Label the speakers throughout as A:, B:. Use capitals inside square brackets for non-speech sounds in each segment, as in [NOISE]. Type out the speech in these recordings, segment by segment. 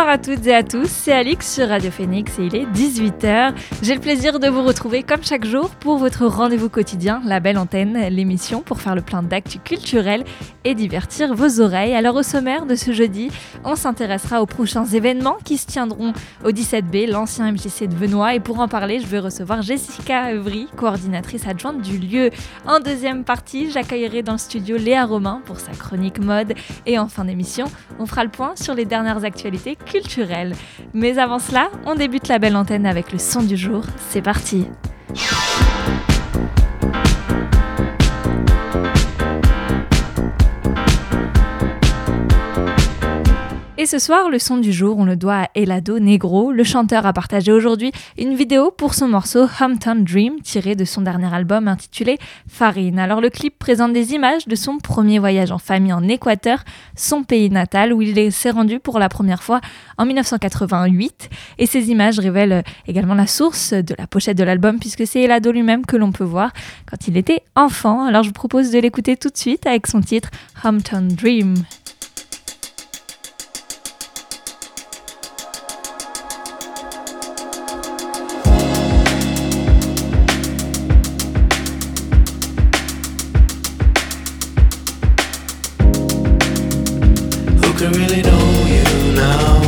A: Bonsoir à toutes et à tous, c'est Alix sur Radio Phoenix et il est 18h. J'ai le plaisir de vous retrouver comme chaque jour pour votre rendez-vous quotidien, La Belle Antenne, l'émission pour faire le plein d'actu culturel et divertir vos oreilles. Alors au sommaire de ce jeudi, on s'intéressera aux prochains événements qui se tiendront au 17B, l'ancien MJC de Benoît. Et pour en parler, je vais recevoir Jessica Evry, coordinatrice adjointe du lieu. En deuxième partie, j'accueillerai dans le studio Léa Romain pour sa chronique mode. Et en fin d'émission, on fera le point sur les dernières actualités culturelle. Mais avant cela, on débute la belle antenne avec le son du jour. C'est parti. Et ce soir, le son du jour, on le doit à Elado Negro. Le chanteur a partagé aujourd'hui une vidéo pour son morceau Hometown Dream, tiré de son dernier album intitulé Farine. Alors le clip présente des images de son premier voyage en famille en Équateur, son pays natal, où il s'est rendu pour la première fois en 1988. Et ces images révèlent également la source de la pochette de l'album, puisque c'est Elado lui-même que l'on peut voir quand il était enfant. Alors je vous propose de l'écouter tout de suite avec son titre Hometown Dream.
B: Could really know you now.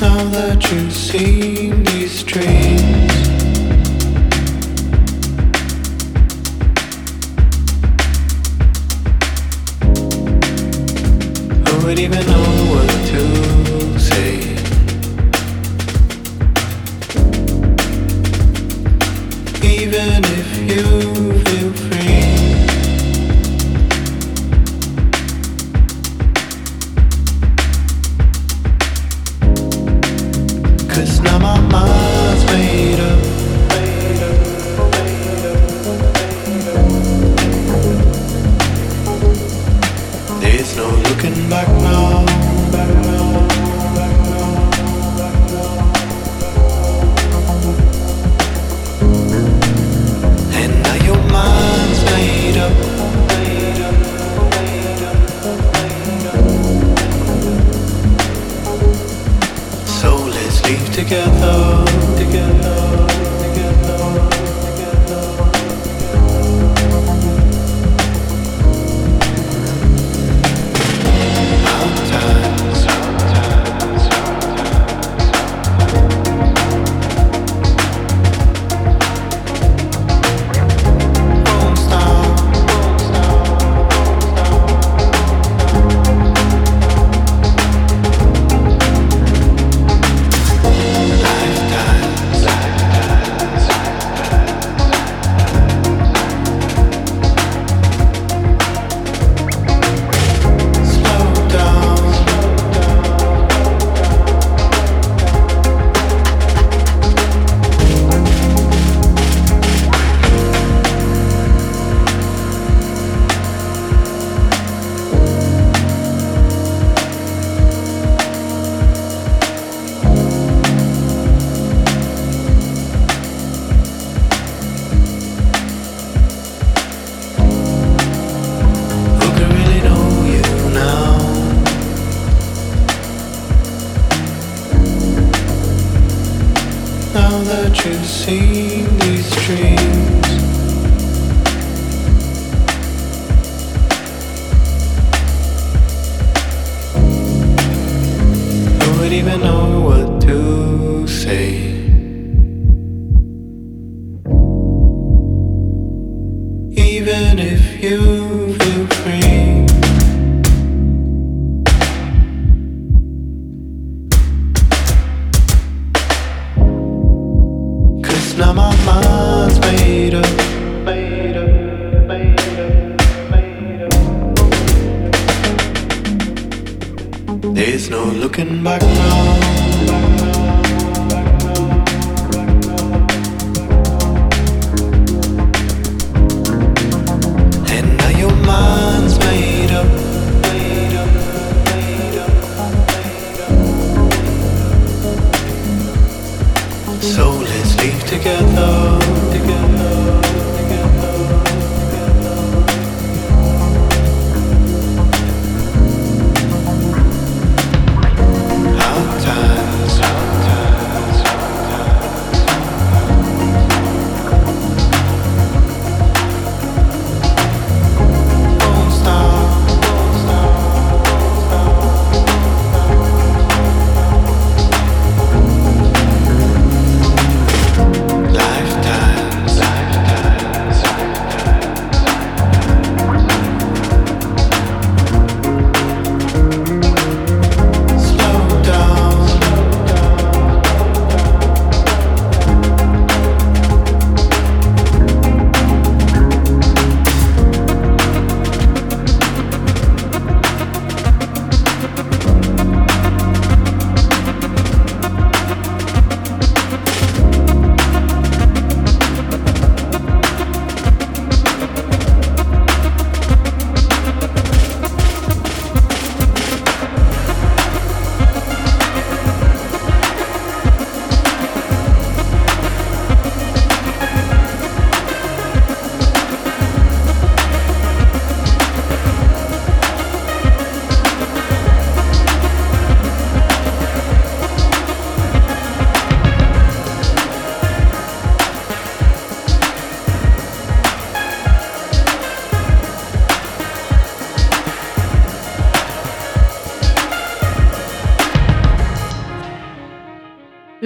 B: Now that you've seen these dreams. Who would even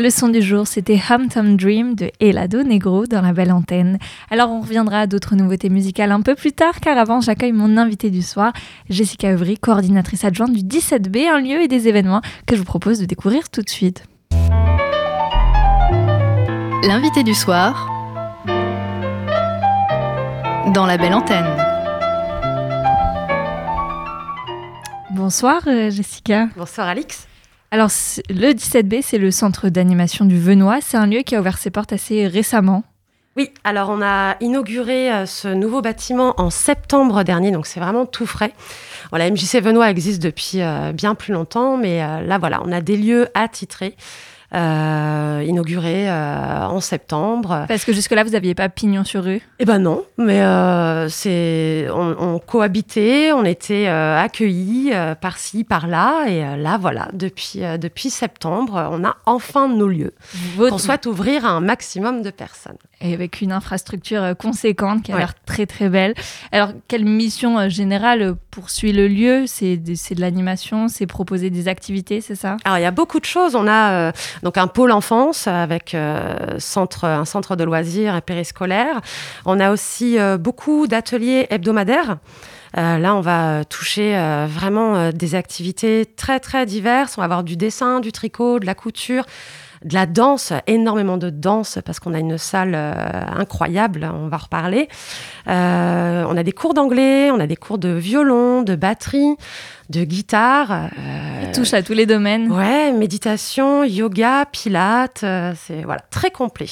A: Le son du jour, c'était Hampton Dream de Elado Negro dans la belle antenne. Alors on reviendra à d'autres nouveautés musicales un peu plus tard, car avant j'accueille mon invité du soir, Jessica Evry, coordinatrice adjointe du 17B, un lieu et des événements que je vous propose de découvrir tout de suite.
C: L'invité du soir dans la belle antenne.
A: Bonsoir euh, Jessica.
D: Bonsoir Alix.
A: Alors le 17B, c'est le centre d'animation du Venois. C'est un lieu qui a ouvert ses portes assez récemment.
D: Oui, alors on a inauguré euh, ce nouveau bâtiment en septembre dernier, donc c'est vraiment tout frais. La MJC Venois existe depuis euh, bien plus longtemps, mais euh, là voilà, on a des lieux attitrés, euh, inaugurés euh, en septembre.
A: Parce que jusque-là, vous n'aviez pas pignon sur rue?
D: Eh ben non, mais euh, c'est on, on cohabitait, on était accueillis par-ci, par-là, et là voilà, depuis depuis septembre, on a enfin nos lieux.
A: Votre-
D: On souhaite ouvrir à un maximum de personnes.
A: et avec une infrastructure conséquente qui a
D: Ouais.
A: l'air très très belle. Alors, quelle mission générale poursuit le lieu? C'est de, l'animation, c'est proposer des activités, c'est ça?
D: Alors il y a beaucoup de choses. On a euh, donc un pôle enfance avec euh, centre, un centre de loisirs et périscolaire. On a aussi euh, beaucoup d'ateliers hebdomadaires. Euh, là, on va toucher vraiment des activités très très diverses. On va avoir du dessin, du tricot, de la couture, de la danse, énormément de danse parce qu'on a une salle euh, incroyable. On va reparler. Euh, on a des cours d'anglais, on a des cours de violon, de batterie, de guitare. euh,
A: Il touche à tous les domaines.
D: Ouais, méditation, yoga, pilates, euh, c'est voilà, très complet.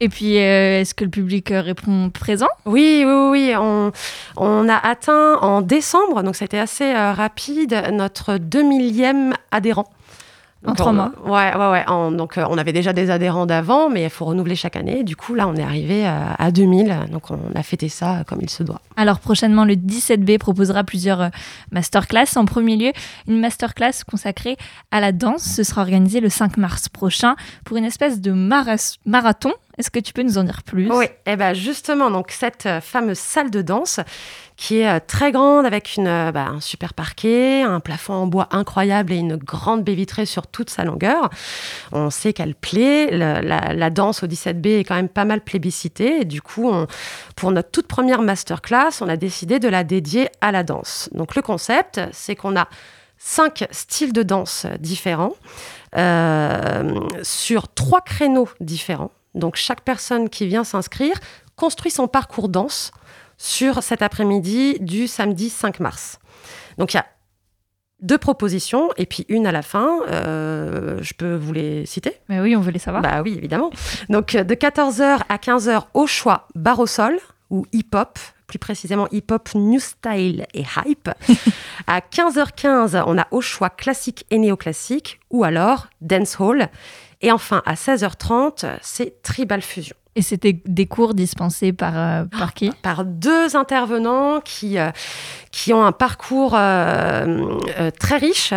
A: Et puis, euh, est-ce que le public répond présent?
D: Oui, oui, oui, on, on a atteint en décembre, donc ça a été assez euh, rapide, notre 2000e adhérent.
A: En trois mois.
D: Ouais, ouais, ouais. en- donc euh, on avait déjà des adhérents d'avant, mais il faut renouveler chaque année. Du coup, là, on est arrivé euh, à 2000, donc on a fêté ça euh, comme il se doit.
A: Alors prochainement, le 17B proposera plusieurs masterclass. En premier lieu, une masterclass consacrée à la danse. Ce sera organisé le 5 mars prochain pour une espèce de marathon. Est-ce que tu peux nous en dire plus?
D: Oui, et ben justement, donc cette euh, fameuse salle de danse qui est euh, très grande avec une, euh, bah, un super parquet, un plafond en bois incroyable et une grande baie vitrée sur toute sa longueur. On sait qu'elle plaît. La, danse au 17B est quand même pas mal plébiscitée. Du coup, pour notre toute première masterclass, on a décidé de la dédier à la danse. Donc le concept, c'est qu'on a cinq styles de danse différents sur trois créneaux différents. Donc chaque personne qui vient s'inscrire construit son parcours danse sur cet après-midi du samedi 5 mars. Donc il y a deux propositions et puis une à la fin. Euh, je peux vous les citer?
A: Mais oui, on veut les savoir.
D: Bah oui, évidemment. Donc euh, de 14h à 15h au choix bar au sol ou hip-hop, plus précisément hip-hop, new style et hype. [LAUGHS] à 15h15, on a au choix classique et néoclassique ou alors dance hall. Et enfin, à 16h30, c'est tribal fusion.
A: Et c'était des cours dispensés par, euh, par qui?
D: par deux intervenants qui, euh, qui ont un parcours euh, très riche,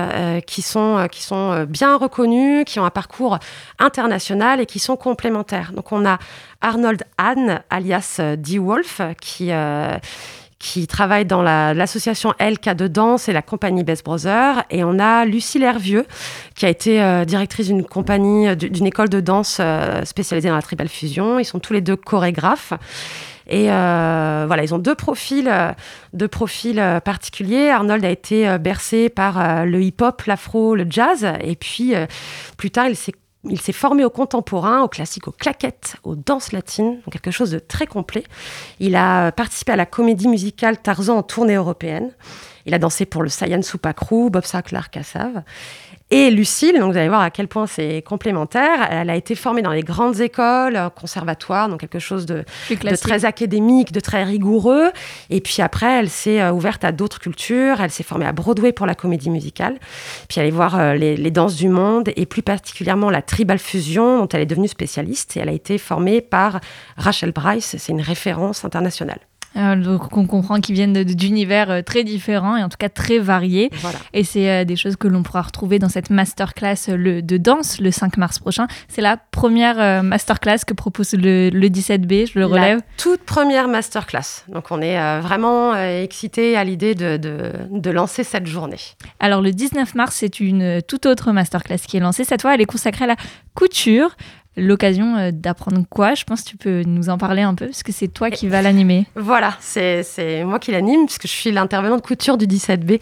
D: qui sont, qui sont bien reconnus, qui ont un parcours international et qui sont complémentaires. Donc on a Arnold Hahn, alias D. Wolf, qui, qui travaille dans la- l'association LK de danse et la compagnie Best Brothers. Et on a Lucille Hervieux, qui a été euh, directrice d'une compagnie, euh, d'une école de danse euh, spécialisée dans la tribal fusion. Ils sont tous les deux chorégraphes. Et voilà, ils ont deux profils, deux profils particuliers. Arnold a été bercé par le hip-hop, l'afro, le jazz. Et puis, plus tard, il s'est il s'est formé au contemporain, au classique, aux claquettes, aux danses latines, donc quelque chose de très complet. Il a participé à la comédie musicale Tarzan en tournée européenne. Il a dansé pour le Saiyan Supakru, Bob Sinclair Kassav. Et Lucille, donc vous allez voir à quel point c'est complémentaire. Elle a été formée dans les grandes écoles, euh, conservatoires, donc quelque chose de, très académique, de très rigoureux. Et puis après, elle s'est euh, ouverte à d'autres cultures. Elle s'est formée à Broadway pour la comédie musicale. Puis aller voir euh, les, les danses du monde et plus particulièrement la tribal fusion dont elle est devenue spécialiste. Et elle a été formée par Rachel Bryce. C'est une référence internationale.
A: Euh, donc on comprend qu'ils viennent d'univers euh, très différents et en tout cas très variés.
D: Voilà.
A: Et c'est euh, des choses que l'on pourra retrouver dans cette masterclass le, de danse le 5 mars prochain. C'est la première euh, masterclass que propose le, le 17B, je le relève.
D: La toute première masterclass. Donc on est vraiment excités à l'idée de, de, de lancer cette journée.
A: Alors le 19 mars, c'est une toute autre masterclass qui est lancée. Cette fois, elle est consacrée à la couture. L'occasion euh, d'apprendre quoi Je pense que tu peux nous en parler un peu, parce que c'est toi qui vas l'animer.
D: Voilà, c'est moi qui l'anime puisque je suis l'intervenant de couture du 17B.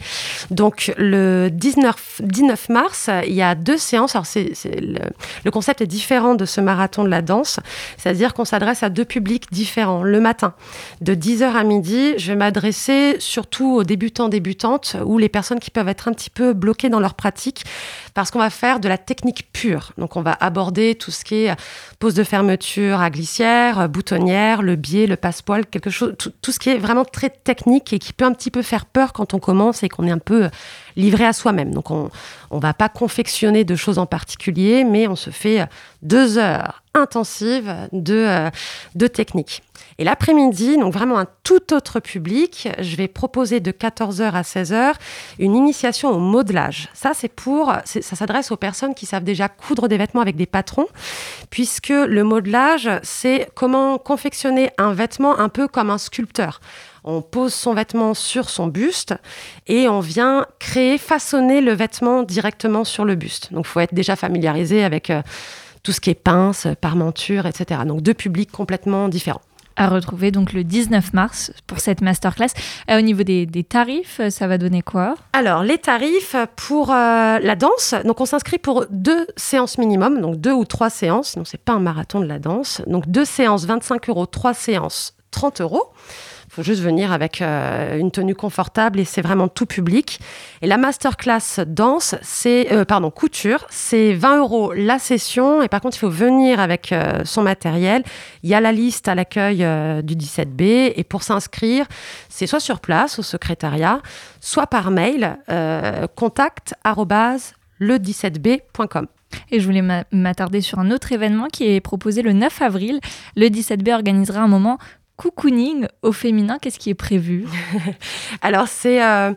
D: Donc le 19, 19 mars, il y a deux séances. Alors le, le concept est différent de ce marathon de la danse, c'est-à-dire qu'on s'adresse à deux publics différents. Le matin, de 10h à midi, je vais m'adresser surtout aux débutants débutantes ou les personnes qui peuvent être un petit peu bloquées dans leur pratique parce qu'on va faire de la technique pure. Donc on va aborder tout ce qui est pose de fermeture à glissière, boutonnière, le biais, le passepoil, quelque chose, tout, tout ce qui est vraiment très technique et qui peut un petit peu faire peur quand on commence et qu'on est un peu livré à soi-même. Donc on on va pas confectionner de choses en particulier, mais on se fait deux heures intensives de, euh, de technique. Et l'après-midi, donc vraiment un tout autre public, je vais proposer de 14h à 16h une initiation au modelage. Ça, c'est pour, ça s'adresse aux personnes qui savent déjà coudre des vêtements avec des patrons, puisque le modelage, c'est comment confectionner un vêtement un peu comme un sculpteur. On pose son vêtement sur son buste et on vient créer, façonner le vêtement directement sur le buste. Donc, il faut être déjà familiarisé avec euh, tout ce qui est pince, parmenture, etc. Donc, deux publics complètement différents.
A: À retrouver donc le 19 mars pour cette masterclass. Euh, au niveau des, des tarifs, euh, ça va donner quoi?
D: Alors, les tarifs pour euh, la danse, donc on s'inscrit pour deux séances minimum, donc deux ou trois séances, donc c'est pas un marathon de la danse. Donc deux séances, 25 euros, trois séances, 30 euros. Faut juste venir avec euh, une tenue confortable et c'est vraiment tout public. Et la masterclass danse, c'est, euh, pardon, couture, c'est 20 euros la session. Et par contre, il faut venir avec euh, son matériel. Il y a la liste à l'accueil du 17B. Et pour s'inscrire, c'est soit sur place au secrétariat, soit par mail, contact arobase le17b.com.
A: Et je voulais m'a- m'attarder sur un autre événement qui est proposé le 9 avril. Le 17B organisera un moment cocooning au féminin. Qu'est-ce qui est prévu [LAUGHS]
D: Alors, c'est euh,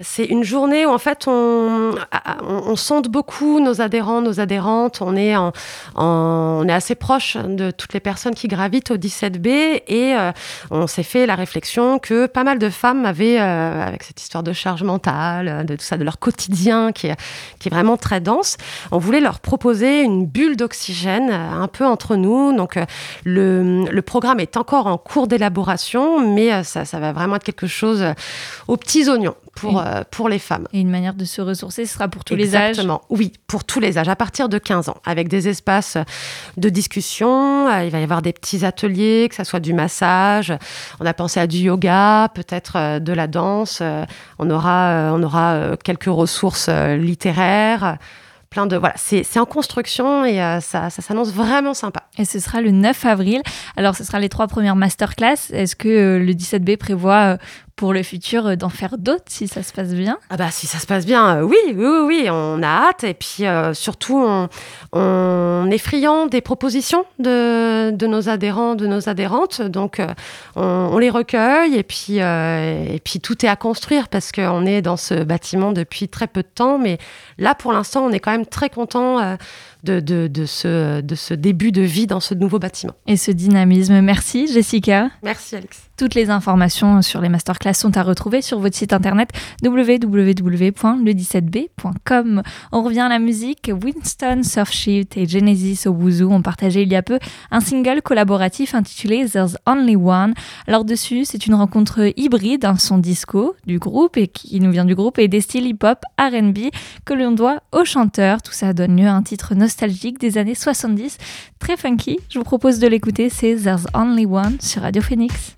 D: c'est une journée où, en fait, on, on, on sonde beaucoup nos adhérents, nos adhérentes. On est, en, on est assez proche de toutes les personnes qui gravitent au 17B et euh, on s'est fait la réflexion que pas mal de femmes avaient, euh, avec cette histoire de charge mentale, de tout ça, de leur quotidien qui est, qui est vraiment très dense, on voulait leur proposer une bulle d'oxygène un peu entre nous. Donc, le, le programme est encore en cours cours d'élaboration, mais ça, ça, va vraiment être quelque chose aux petits oignons pour, pour les femmes.
A: Et une manière de se ressourcer, ce sera pour tous les âges?
D: Exactement, oui, pour tous les âges, à partir de 15 ans, avec des espaces de discussion. Il va y avoir des petits ateliers, que ce soit du massage. On a pensé à du yoga, peut-être de la danse. On aura, on aura quelques ressources littéraires plein de voilà, c'est en construction et euh, ça, ça s'annonce vraiment sympa.
A: Et ce sera le 9 avril. Alors ce sera les trois premières masterclass. Est-ce que euh, le 17B prévoit euh, pour le futur euh, d'en faire d'autres si ça se passe bien
D: Ah bah si ça se passe bien, euh, oui, oui, oui, on a hâte. Et puis euh, surtout, on, est friand des propositions de, de, nos adhérents, de nos adhérentes. Donc on, on, les recueille et puis, et puis tout est à construire parce qu'on est dans ce bâtiment depuis très peu de temps. Mais là, pour l'instant, on est quand même très content de, de, de, ce, de ce début de vie dans ce nouveau bâtiment.
A: Et ce dynamisme. Merci Jessica.
D: Merci Alex.
A: Toutes les informations sur les masterclass sont à retrouver sur votre site internet www.le17b.com. On revient à la musique. Winston Surfshift et Genesis Obuzu ont partagé il y a peu un single collaboratif intitulé There's Only One. Alors dessus, c'est une rencontre hybride, un son disco du groupe et qui nous vient du groupe et des styles hip-hop, R&B que l'on doit aux chanteurs. Tout ça donne lieu à un titre nostalgique des années 70, très funky. Je vous propose de l'écouter, c'est There's Only One sur Radio Phoenix.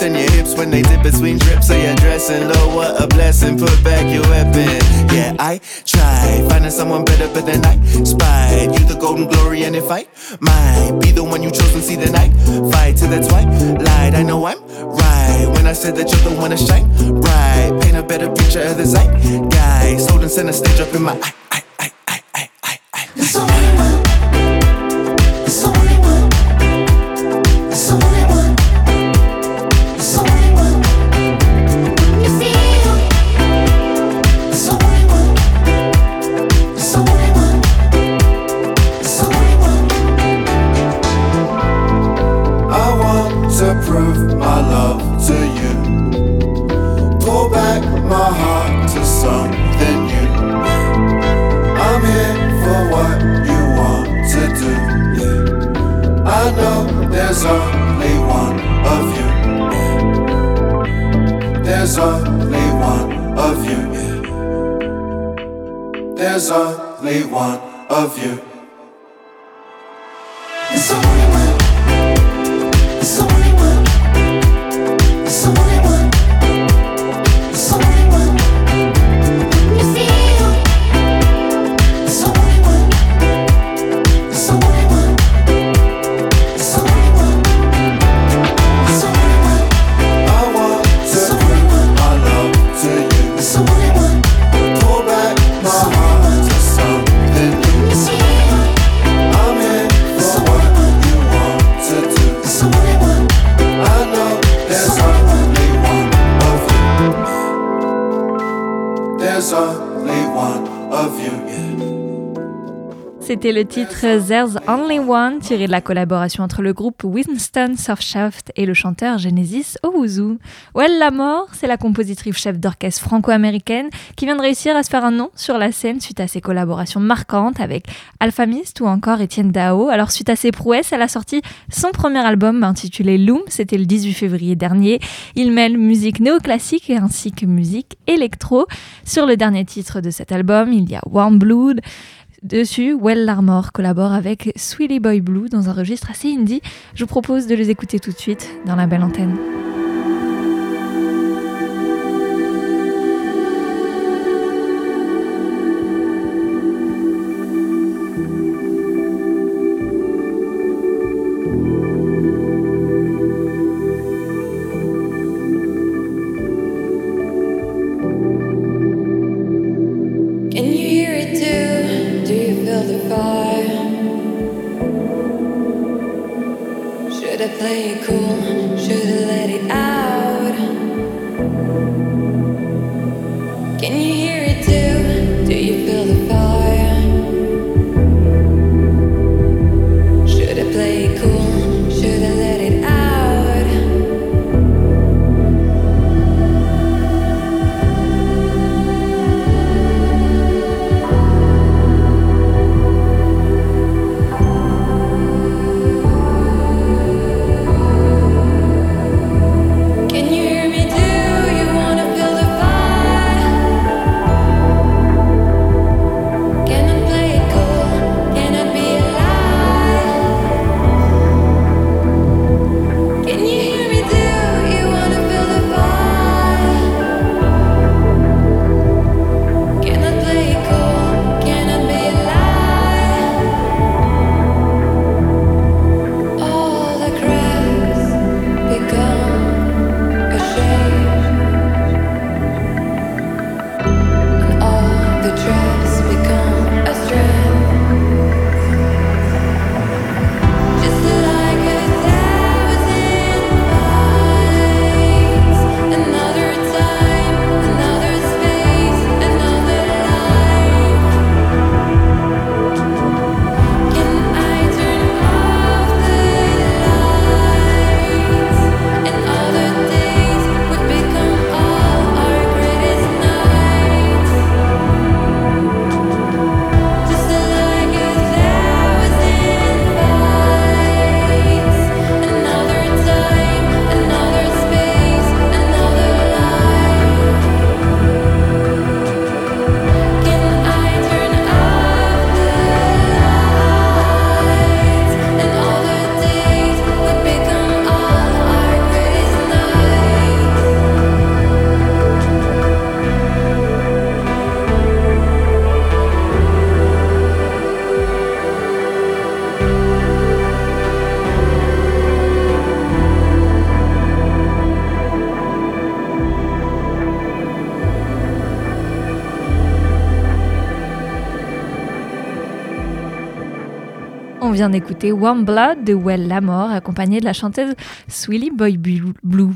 E: hips and your hips when they dip between drips so you dress dressing low. Oh, what a blessing. Put back your weapon. Yeah, I try finding
F: someone
E: better, but then I spied you the golden glory. And if I might be the one you chose and see the night, fight to the twilight. I know I'm right when I said that you're the one to shine bright. Paint a better picture of the zeitgeist. Holding a stage up in my eye.
F: Le titre There's Only One, tiré de la collaboration entre le groupe Winston Surfshaft et le chanteur Genesis Owuzu. Well La Mort, c'est la compositrice chef d'orchestre franco-américaine qui vient de réussir à se faire un nom sur la scène suite à ses collaborations marquantes avec Alpha Mist ou encore Étienne Dao. Alors suite à ses prouesses, elle a sorti son premier album intitulé Loom, c'était le 18 février dernier. Il mêle musique néoclassique ainsi que musique électro. Sur le dernier titre de cet album, il y a Warm Blood. Dessus, Well Larmor collabore avec Sweetie Boy Blue dans un registre assez indie. Je vous propose de les écouter tout de suite dans la belle antenne. On vient d'écouter Warm Blood de Well Lamore, accompagné de la chanteuse Swilly Boy Blue.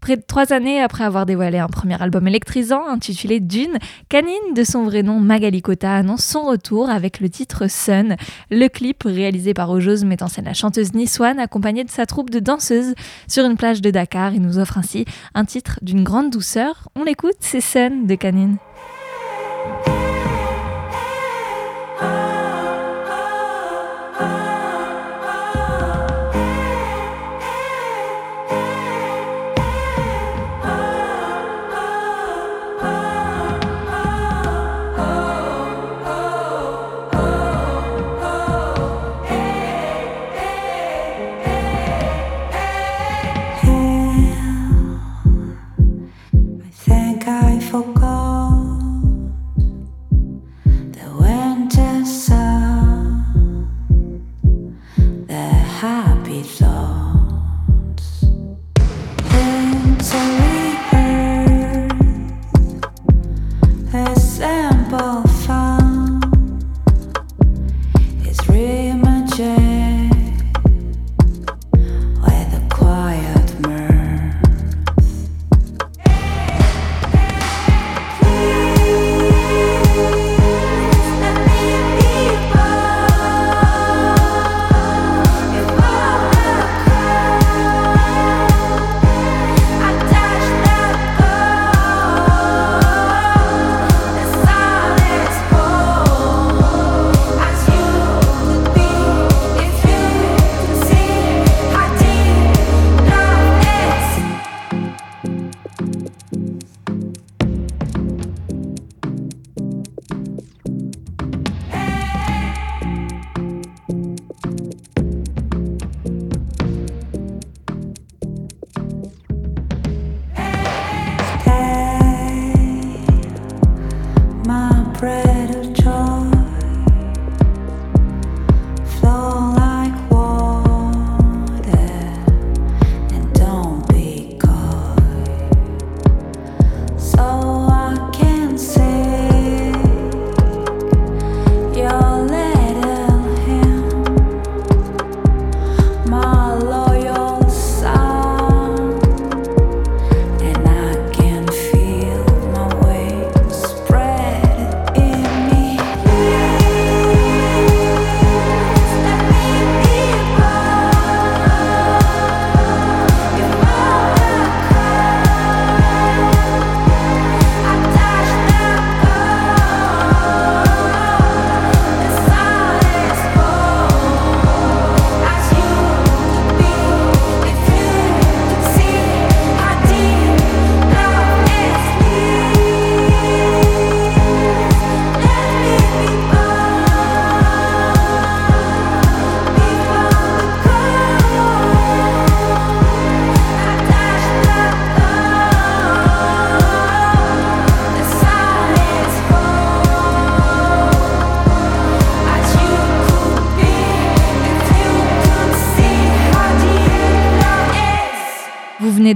F: Près de trois années après avoir dévoilé un premier album électrisant intitulé Dune, Canine, de son vrai nom Magali Kota, annonce son retour avec le titre Sun. Le clip, réalisé par Ojose, met en scène la chanteuse niçoine accompagnée de sa troupe de danseuses sur une plage de Dakar et nous offre ainsi un titre d'une grande douceur. On l'écoute, c'est Sun de Canine.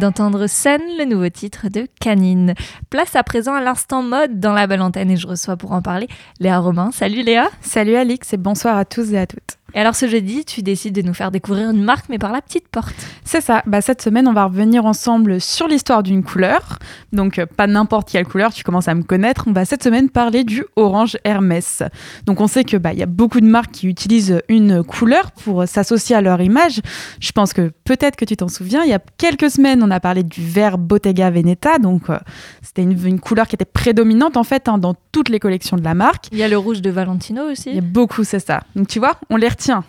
A: D'entendre Sun, le nouveau titre de Canine. Place à présent à l'instant mode dans la belle antenne et je reçois pour en parler Léa Romain. Salut Léa
G: Salut Alix et bonsoir à tous et à toutes.
A: Et alors ce jeudi, tu décides de nous faire découvrir une marque mais par la petite porte.
G: C'est ça, bah, cette semaine on va revenir ensemble sur l'histoire d'une couleur. Donc euh, pas n'importe quelle couleur, tu commences à me connaître. On va cette semaine parler du orange Hermès. Donc on sait que bah, il y a beaucoup de marques qui utilisent une couleur pour s'associer à leur image. Je pense que peut-être que tu t'en souviens, il y a quelques semaines on a parlé du vert Bottega Veneta. Donc euh, c'était une, une couleur qui était prédominante en fait hein, dans toutes les collections de la marque.
A: Il y a le rouge de Valentino
G: Il y
A: aussi.
G: a beaucoup, c'est ça. Donc tu vois, on les retient.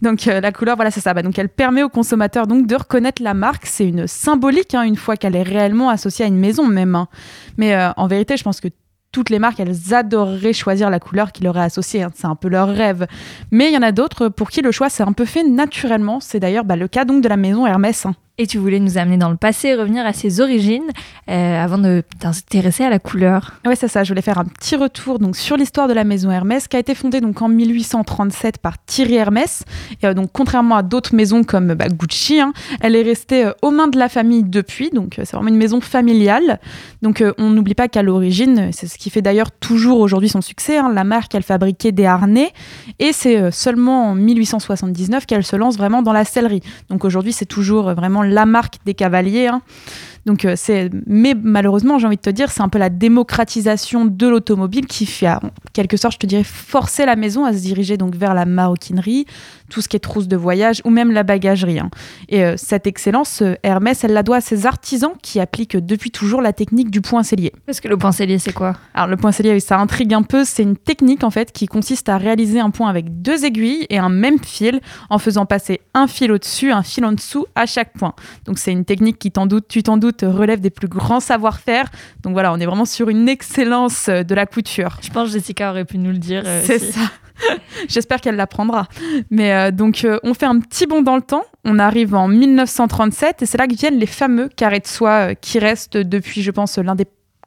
G: Donc euh, la couleur, voilà, c'est ça. Bah, donc elle permet aux consommateurs donc de reconnaître la marque. C'est une symbolique hein, une fois qu'elle est réellement associée à une maison même. hein. Mais euh, en vérité, je pense que toutes les marques, elles adoreraient choisir la couleur qui leur est associée. hein. C'est un peu leur rêve. Mais il y en a d'autres pour qui le choix s'est un peu fait naturellement. C'est d'ailleurs bah, le cas donc de la maison Hermès.
A: Et tu voulais nous amener dans le passé, revenir à ses origines euh, avant de t'intéresser à la couleur.
G: Ouais, c'est ça. Je voulais faire un petit retour donc sur l'histoire de la maison Hermès, qui a été fondée donc en 1837 par Thierry Hermès. Et euh, donc, contrairement à d'autres maisons comme bah, Gucci, hein, elle est restée euh, aux mains de la famille depuis. Donc, c'est vraiment une maison familiale. Donc, on n'oublie pas qu'à l'origine, c'est ce qui fait d'ailleurs toujours aujourd'hui son succès. hein, la marque, elle fabriquait des harnais, et c'est seulement en 1879 qu'elle se lance vraiment dans la sellerie. Donc, aujourd'hui, c'est toujours vraiment la marque des cavaliers. hein. Donc euh, c'est, mais malheureusement, j'ai envie de te dire, c'est un peu la démocratisation de l'automobile qui fait, en quelque sorte, je te dirais, forcer la maison à se diriger donc vers la maroquinerie, tout ce qui est trousse de voyage ou même la bagagerie. hein. Et euh, cette excellence, euh, Hermès, elle la doit à ses artisans qui appliquent depuis toujours la technique du point cellier.
A: Parce que le point cellier, c'est quoi?
G: Alors le point cellier, ça intrigue un peu. C'est une technique en fait qui consiste à réaliser un point avec deux aiguilles et un même fil en faisant passer un fil au-dessus, un fil en dessous à chaque point. Donc c'est une technique qui, t'en doute, tu t'en doutes, relève des plus grands savoir-faire. Donc voilà, on est vraiment sur une excellence euh, de la couture.
A: Je pense que Jessica aurait pu nous le dire. euh,
G: C'est
A: si-
G: ça. [LAUGHS] J'espère qu'elle l'apprendra. Mais euh, donc, euh, on fait un petit bond dans le temps. On arrive en 1937 et c'est là que viennent les fameux carrés de soie euh, qui restent depuis, je pense, l'un des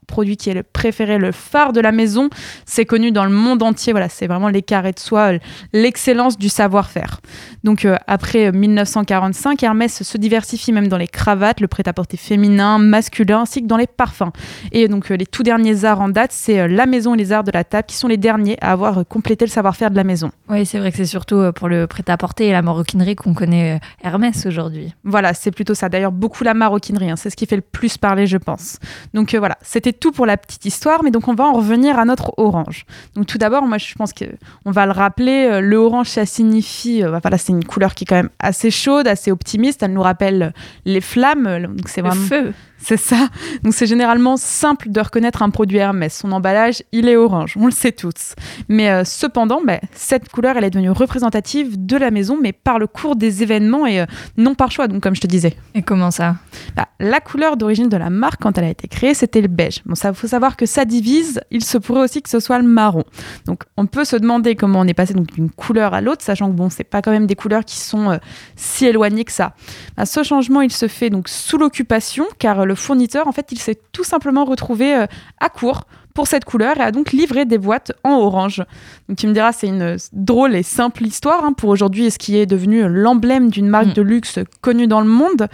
G: produits qui est le préféré, le phare de la maison. C'est connu dans le monde entier. Voilà, c'est vraiment les carrés de soie, euh, l'excellence du savoir-faire. Donc, euh, après euh, 1945, Hermès se diversifie même dans les cravates, le prêt-à-porter féminin, masculin, ainsi que dans les parfums. Et donc, euh, les tout derniers arts en date, c'est euh, la maison et les arts de la table qui sont les derniers à avoir euh, complété le savoir-faire de la maison.
A: Oui, c'est vrai que c'est surtout euh, pour le prêt-à-porter et la maroquinerie qu'on connaît euh, Hermès aujourd'hui.
G: Voilà, c'est plutôt ça. D'ailleurs, beaucoup la maroquinerie, hein, c'est ce qui fait le plus parler, je pense. Donc euh, voilà, c'était tout pour la petite histoire, mais donc on va en revenir à notre orange. Donc tout d'abord, moi je pense que on va le rappeler, euh, le orange ça signifie, euh, voilà, c'est une couleur qui est quand même assez chaude, assez optimiste. Elle nous rappelle euh, les flammes, donc c'est
A: Le
G: vraiment
A: feu.
G: C'est ça. Donc c'est généralement simple de reconnaître un produit Hermès. Son emballage, il est orange, on le sait tous. Mais euh, cependant, bah, cette couleur, elle est devenue représentative de la maison, mais par le cours des événements et euh, non par choix. Donc comme je te disais,
A: Et comment ça?
G: Bah, la couleur d'origine de la marque quand elle a été créée, c'était le beige. Bon, ça faut savoir que ça divise. Il se pourrait aussi que ce soit le marron. Donc on peut se demander comment on est passé d'une couleur à l'autre, sachant que bon, c'est pas quand même des couleurs qui sont euh, si éloignées que ça. Bah, ce changement, il se fait donc sous l'occupation, car le fournisseur, en fait, il s'est tout simplement retrouvé euh, à court pour cette couleur et a donc livré des boîtes en orange. Donc tu me diras, c'est une euh, drôle et simple histoire hein, pour aujourd'hui, ce qui est devenu l'emblème d'une marque
A: Mm.
G: de luxe connue dans le monde.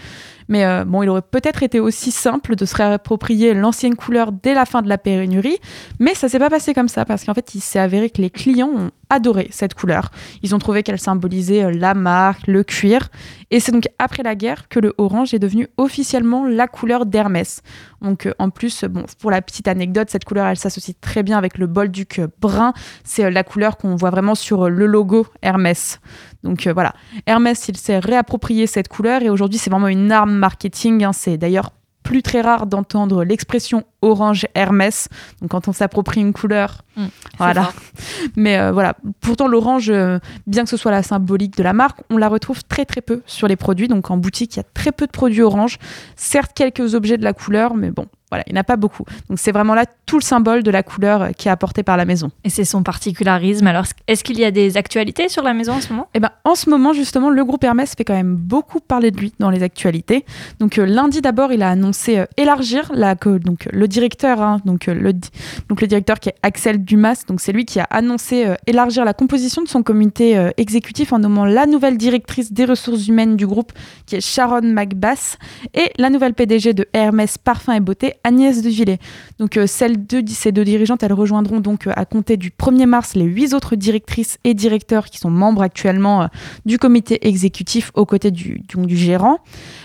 G: Mais euh, bon, il aurait peut-être été aussi simple de se réapproprier l'ancienne couleur dès la fin de la pénurie, mais ça s'est pas passé comme ça parce qu'en fait, il s'est avéré que les clients ont adoré cette couleur. Ils ont trouvé qu'elle symbolisait euh, la marque, le cuir, et c'est donc après la guerre que le orange est devenu officiellement la couleur d'Hermès. Donc euh, en plus, bon, pour la petite anecdote, cette couleur, elle s'associe très bien avec le bolduc brun. C'est la couleur qu'on voit vraiment sur le logo Hermès. Donc voilà, Hermès, il s'est réapproprié cette couleur et aujourd'hui, c'est vraiment une arme marketing. hein. C'est d'ailleurs plus très rare d'entendre l'expression orange Hermès. Donc quand on s'approprie une couleur,
A: Mm,
G: voilà. [LAUGHS] Mais euh, voilà, pourtant l'orange, euh, bien que ce soit la symbolique de la marque, on la retrouve très très peu sur les produits. Donc en boutique, il y a très peu de produits orange. Certes, quelques objets de la couleur, mais bon. Voilà, il n'y en a pas beaucoup. Donc c'est vraiment là tout le symbole de la couleur euh, qui est apporté par la maison.
A: Et c'est son particularisme. Alors, est-ce qu'il y a des actualités sur la maison en ce moment?
G: Et ben, en ce moment, justement, le groupe Hermès fait quand même beaucoup parler de lui dans les actualités. Donc euh, lundi d'abord, il a annoncé euh, élargir la, que- donc le directeur, hein, donc euh, le donc le directeur qui est Axel Dumas. Donc c'est lui qui a annoncé élargir la composition de son comité exécutif en nommant la nouvelle directrice des ressources humaines du groupe, qui est Sharon McBass, et la nouvelle PDG de Hermès Parfum et Beauté, Agnès de Villet. Donc euh, celles deux, ces deux dirigeantes, elles rejoindront donc euh, à compter du 1er mars les huit autres directrices et directeurs qui sont membres actuellement euh, du comité exécutif aux côtés du, du, gérant.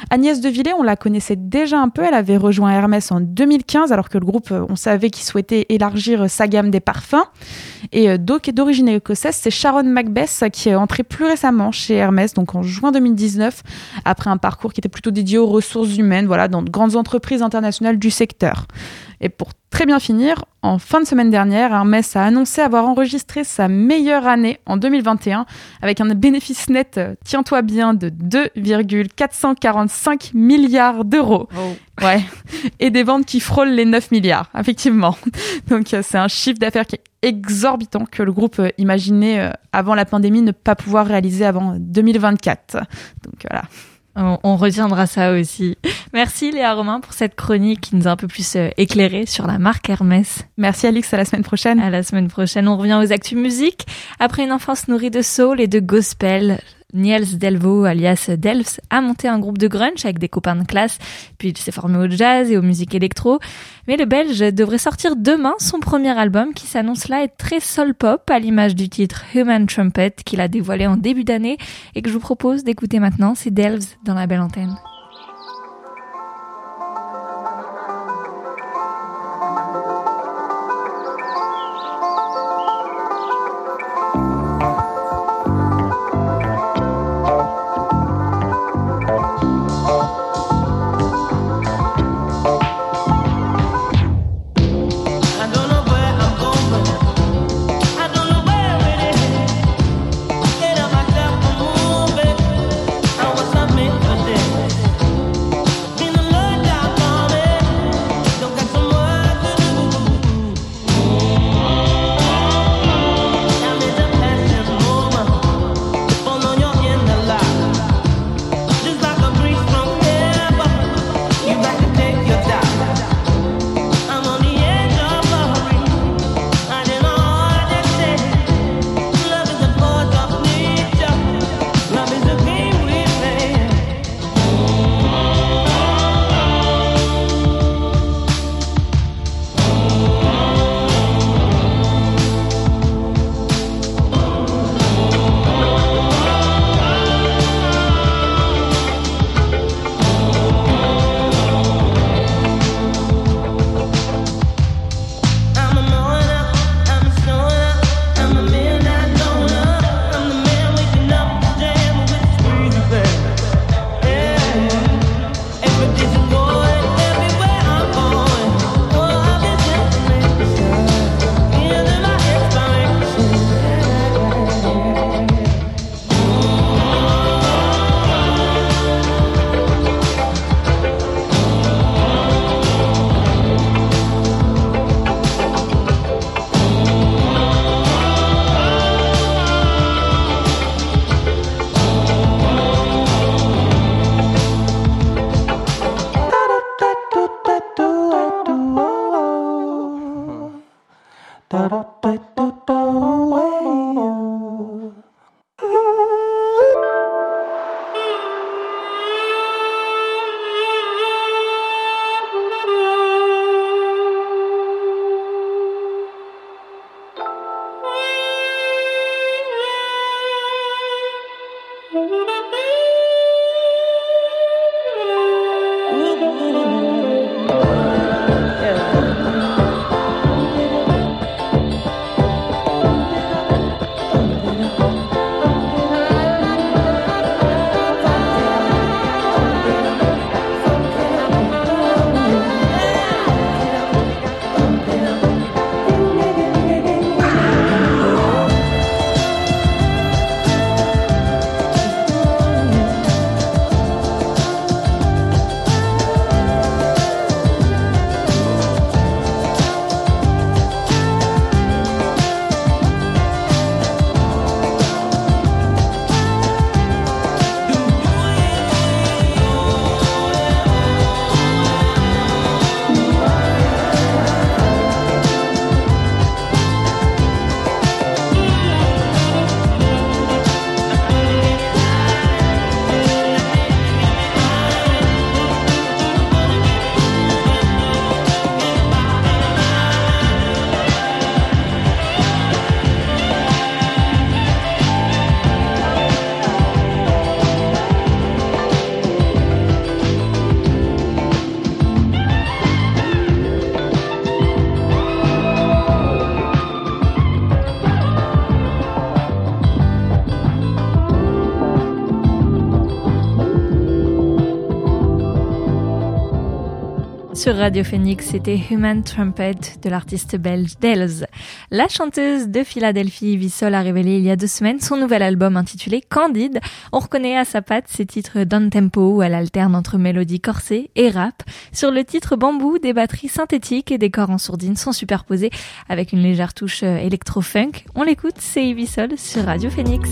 G: Agnès de Villet, on la connaissait déjà un peu, elle avait rejoint Hermès en 2015 alors que le groupe, on savait qu'il souhaitait élargir sa gamme des parfums. Et d'origine écossaise, c'est Sharon Macbeth qui est entrée plus récemment chez Hermès, donc en juin 2019, après un parcours qui était plutôt dédié aux ressources humaines, voilà, dans de grandes entreprises internationales du secteur. Et pour très bien finir, en fin de semaine dernière, Hermès a annoncé avoir enregistré sa meilleure année en 2021 avec un bénéfice net, euh, tiens-toi bien, de 2,445 milliards d'euros. Ouais. [LAUGHS] Et des ventes qui frôlent les 9 milliards, effectivement. [LAUGHS] Donc euh, c'est un chiffre d'affaires qui est exorbitant que le groupe euh, imaginait avant la pandémie ne pas pouvoir réaliser avant 2024. Donc voilà.
A: On, on retiendra ça aussi. Merci Léa Romain pour cette chronique qui nous a un peu plus euh, éclairé sur la marque Hermès.
G: Merci Alix, à la semaine prochaine.
A: À la semaine prochaine, on revient aux actus musique. Après une enfance nourrie de soul et de gospel, Niels Delvaux, alias Delfs, a monté un groupe de grunge avec des copains de classe, puis il s'est formé au jazz et aux musiques électro. Mais le Belge devrait sortir demain son premier album qui s'annonce là être très soul pop à l'image du titre Human Trumpet qu'il a dévoilé en début d'année et que je vous propose d'écouter maintenant. C'est Delves dans la belle antenne.
H: sur Radio Phoenix, c'était Human Trumpet de l'artiste belge Dels. La chanteuse de Philadelphie, Vissol, a révélé il y a deux semaines son nouvel album intitulé Candide. On reconnaît à sa patte ses titres down tempo où elle alterne entre mélodies corsées et rap. Sur le titre Bambou, des batteries synthétiques et des corps en sourdine sont superposés avec une légère touche euh, électro-funk. On l'écoute, c'est Vissol sur Radio Phoenix.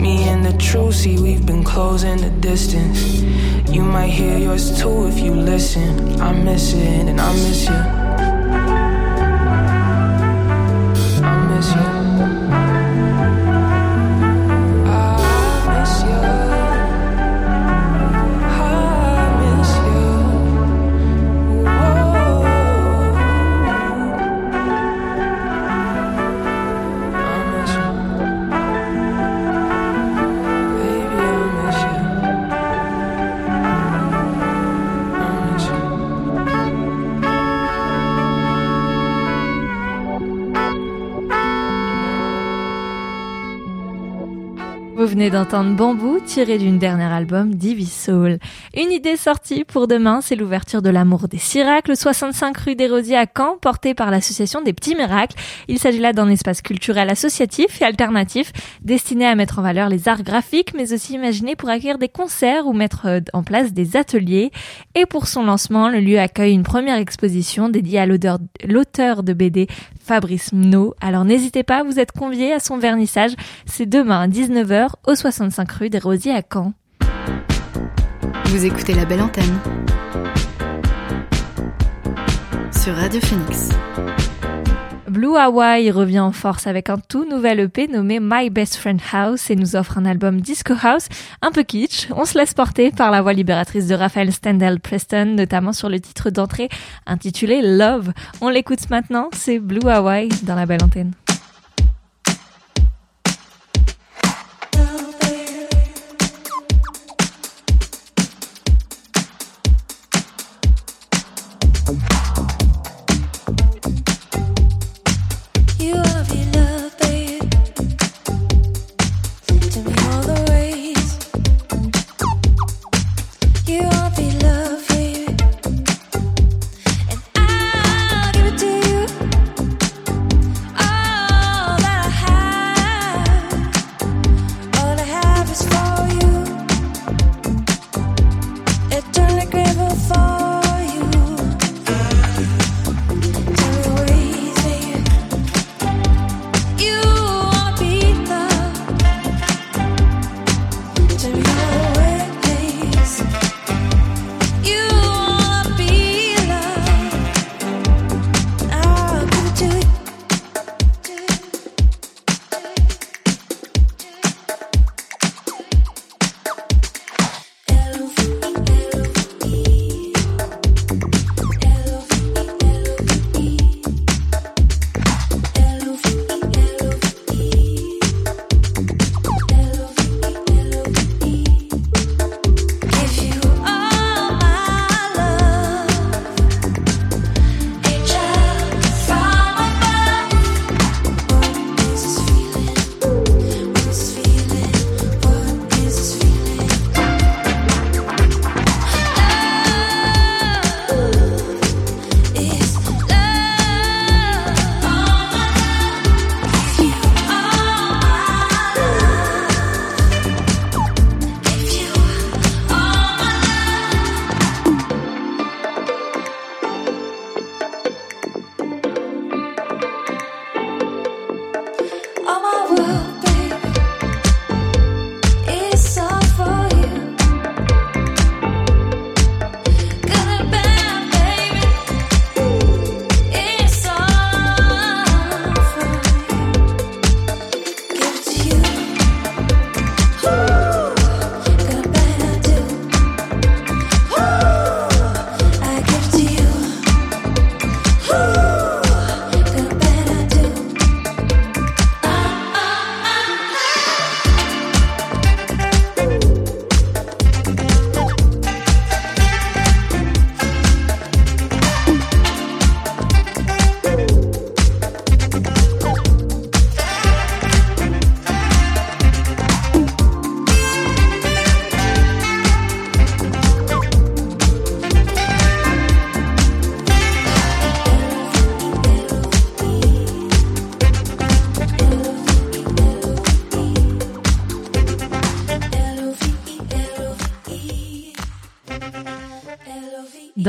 I: Me and the truth, see, we've been closing the distance. You might hear yours too if you listen. I miss it and I miss you.
F: D'entendre Bambou tiré d'une dernière album Divi Soul. Une idée sortie pour demain, c'est l'ouverture de l'amour des Sirac, le 65 rue des Rosiers à Caen, porté par l'association des Petits Miracles. Il s'agit là d'un espace culturel associatif et alternatif destiné à mettre en valeur les arts graphiques, mais aussi imaginé pour accueillir des concerts ou mettre euh, en place des ateliers. Et pour son lancement, le lieu accueille une première exposition dédiée à l'auteur de BD Fabrice Mno. Alors n'hésitez pas, vous êtes conviés à son vernissage. C'est demain à 19h au 65 rue des Rosiers à Caen.
C: Vous écoutez la belle antenne sur Radio Phoenix.
F: Blue Hawaii revient en force avec un tout nouvel EP nommé My Best Friend House et nous offre un album Disco House un peu kitsch. On se laisse porter par la voix libératrice de Raphaël Stendhal Preston, notamment sur le titre d'entrée intitulé Love. On l'écoute maintenant, c'est Blue Hawaii dans la belle antenne.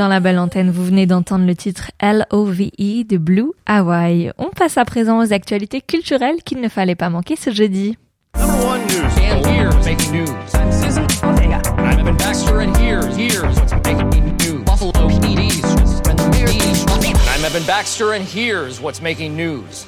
F: Dans la belle antenne, vous venez d'entendre le titre L.O.V.E de Blue Hawaii. On passe à présent aux actualités culturelles qu'il ne fallait pas manquer ce jeudi.
J: Evan Baxter, and here's what's making news.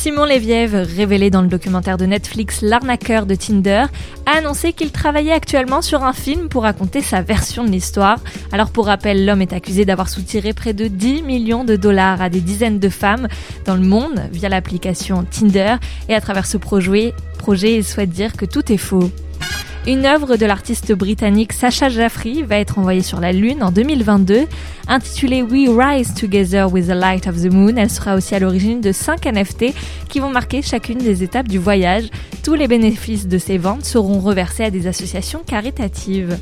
F: Simon Léviève, révélé dans le documentaire de Netflix L'arnaqueur de Tinder, a annoncé qu'il travaillait actuellement sur un film pour raconter sa version de l'histoire. Alors pour rappel, l'homme est accusé d'avoir soutiré près de 10 millions de dollars à des dizaines de femmes dans le monde via l'application Tinder et à travers ce projet, projet il souhaite dire que tout est faux.
K: Une œuvre de l'artiste britannique Sacha Jaffrey va être envoyée sur la Lune en 2022. Intitulée We Rise Together with the Light of the Moon, elle sera aussi à l'origine de 5 NFT qui vont marquer chacune des étapes du voyage. Tous les bénéfices de ces ventes seront reversés à des associations caritatives.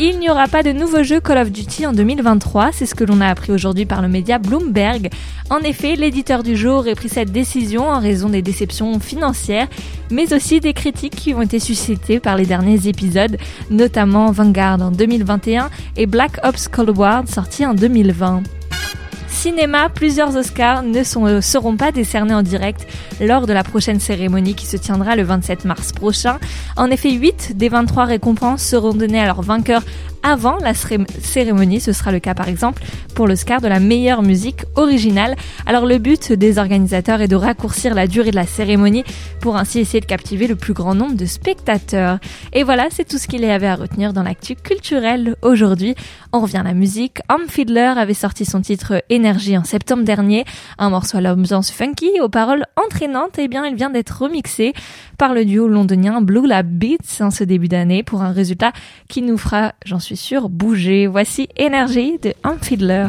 K: Il n'y aura pas de nouveau jeu Call of Duty en 2023, c'est ce que l'on a appris aujourd'hui par le média Bloomberg. En effet, l'éditeur du jeu aurait pris cette décision en raison des déceptions financières, mais aussi des critiques qui ont été suscitées par les derniers épisodes, notamment Vanguard en 2021 et Black Ops Cold War sorti en 2020 cinéma, plusieurs Oscars ne euh, seront pas décernés en direct lors de la prochaine cérémonie qui se tiendra le 27 mars prochain. En effet, 8 des 23 récompenses seront données à leurs vainqueurs avant la céré- cérémonie. Ce sera le cas par exemple pour l'Oscar de la meilleure musique originale. Alors le but des organisateurs est de raccourcir la durée de la cérémonie pour ainsi essayer de captiver le plus grand nombre de spectateurs. Et voilà, c'est tout ce qu'il y avait à retenir dans l'actu culturelle aujourd'hui. On revient à la musique. Ham Fiddler avait sorti son titre Énergie en septembre dernier, un morceau à l'ambiance funky aux paroles entraînantes. Et bien, il vient d'être remixé par le duo londonien Blue Lab Beats en ce début d'année pour un résultat qui nous fera, j'en suis sûre, bouger. Voici Énergie de Ham Fiddler.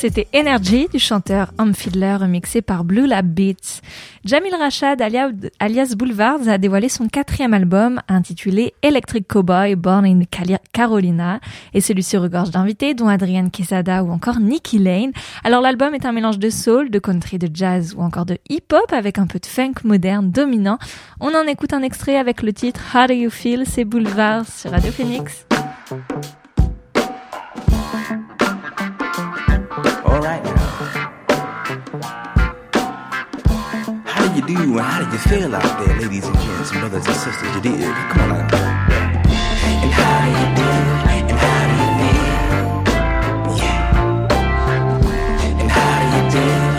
A: C'était Energy du chanteur Homme Fiddler remixé par Blue Lab Beats. Jamil Rachad alias Boulevards a dévoilé son quatrième album intitulé Electric Cowboy Born in Carolina et celui-ci regorge d'invités dont Adrienne Quesada ou encore Nicky Lane. Alors l'album est un mélange de soul, de country, de jazz ou encore de hip-hop avec un peu de funk moderne dominant. On en écoute un extrait avec le titre How Do You Feel? C'est Boulevards sur Radio Phoenix.
L: do and how did you feel out there, ladies and gents, brothers and sisters? You did. Come on out. And how do you do? And how do you feel? Yeah. And how do you do?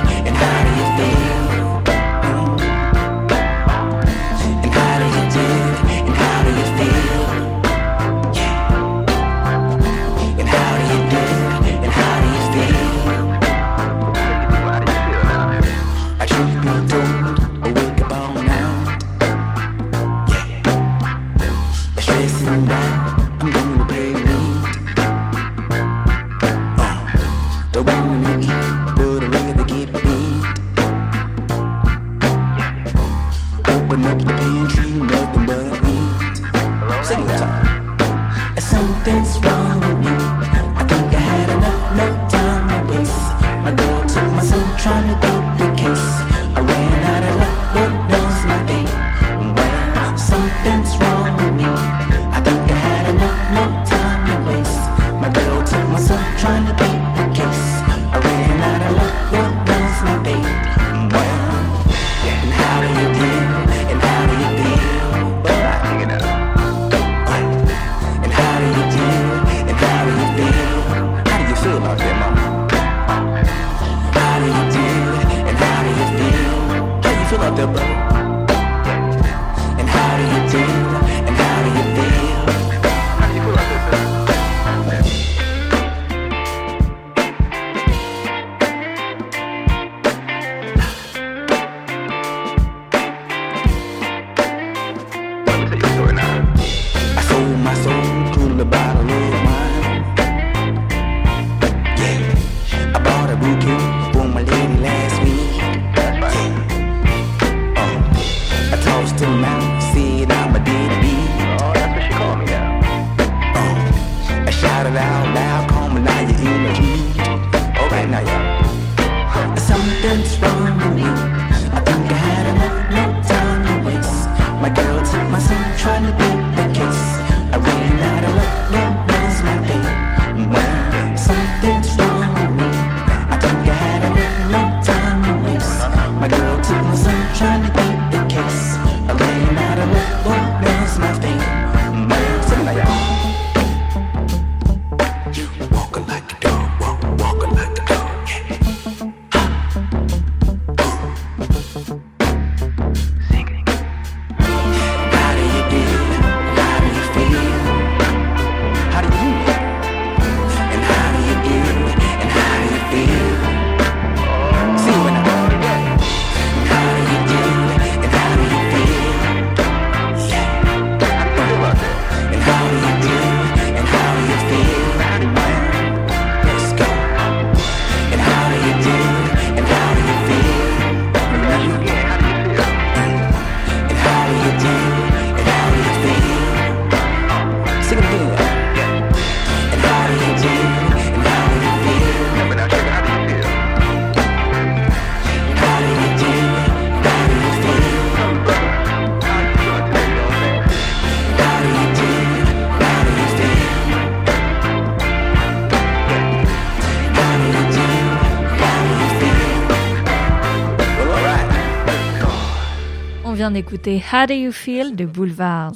A: d'écouter How Do You Feel de Boulevards.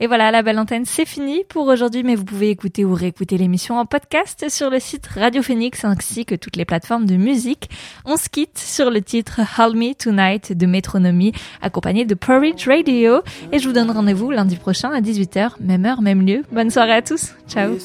A: Et voilà, la belle antenne, c'est fini pour aujourd'hui, mais vous pouvez écouter ou réécouter l'émission en podcast sur le site Radio Phoenix ainsi que toutes les plateformes de musique. On se quitte sur le titre Hold Me Tonight de Métronomie, accompagné de Porridge Radio. Et je vous donne rendez-vous lundi prochain à 18h, même heure, même lieu. Bonne soirée à tous. Ciao.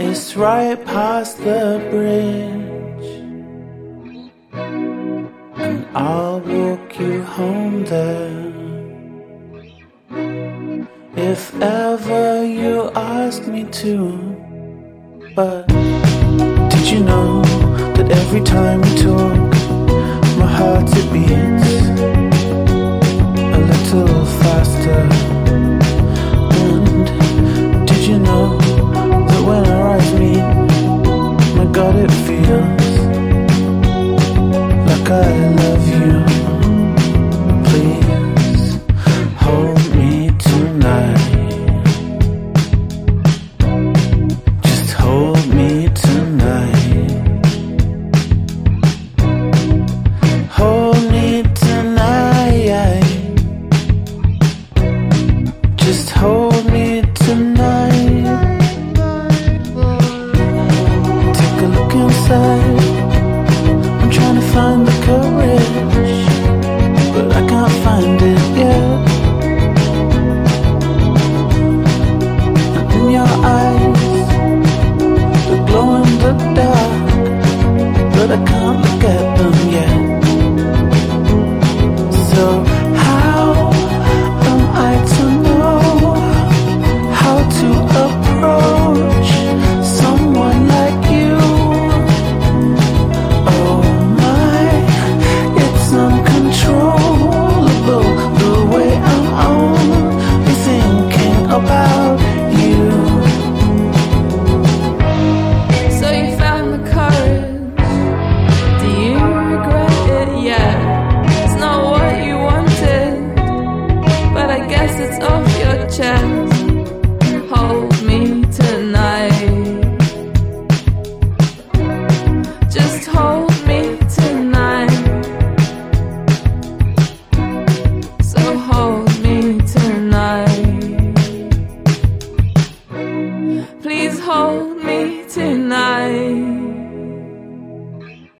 B: It's right past the bridge. And I'll walk you home there. If ever you ask me to. But did you know that every time we talk, my heart it beats a little faster?